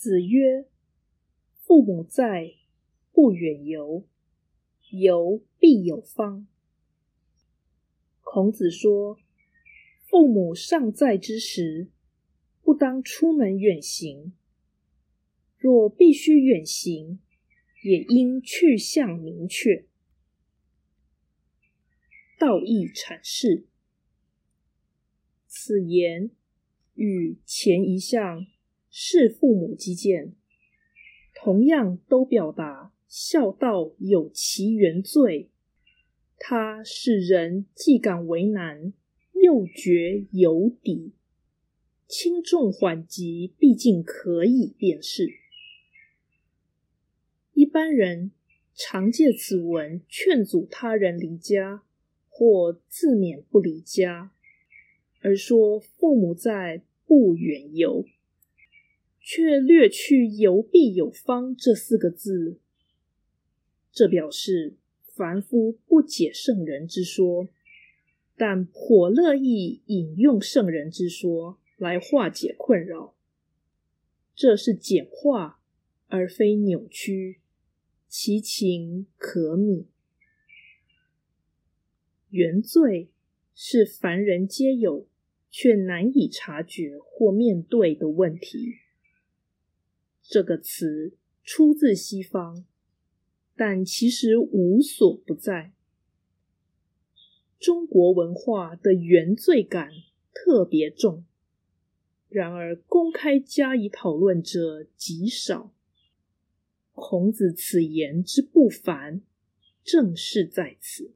子曰：“父母在，不远游。游必有方。”孔子说：“父母尚在之时，不当出门远行；若必须远行，也应去向明确。”道义阐释，此言与前一项。是父母基见，同样都表达孝道有其原罪。它使人既感为难，又觉有底。轻重缓急，毕竟可以辨识。一般人常借此文劝阻他人离家，或自勉不离家，而说父母在，不远游。却略去“游必有方”这四个字，这表示凡夫不解圣人之说，但颇乐意引用圣人之说来化解困扰。这是简化而非扭曲，其情可悯。原罪是凡人皆有却难以察觉或面对的问题。这个词出自西方，但其实无所不在。中国文化的原罪感特别重，然而公开加以讨论者极少。孔子此言之不凡，正是在此。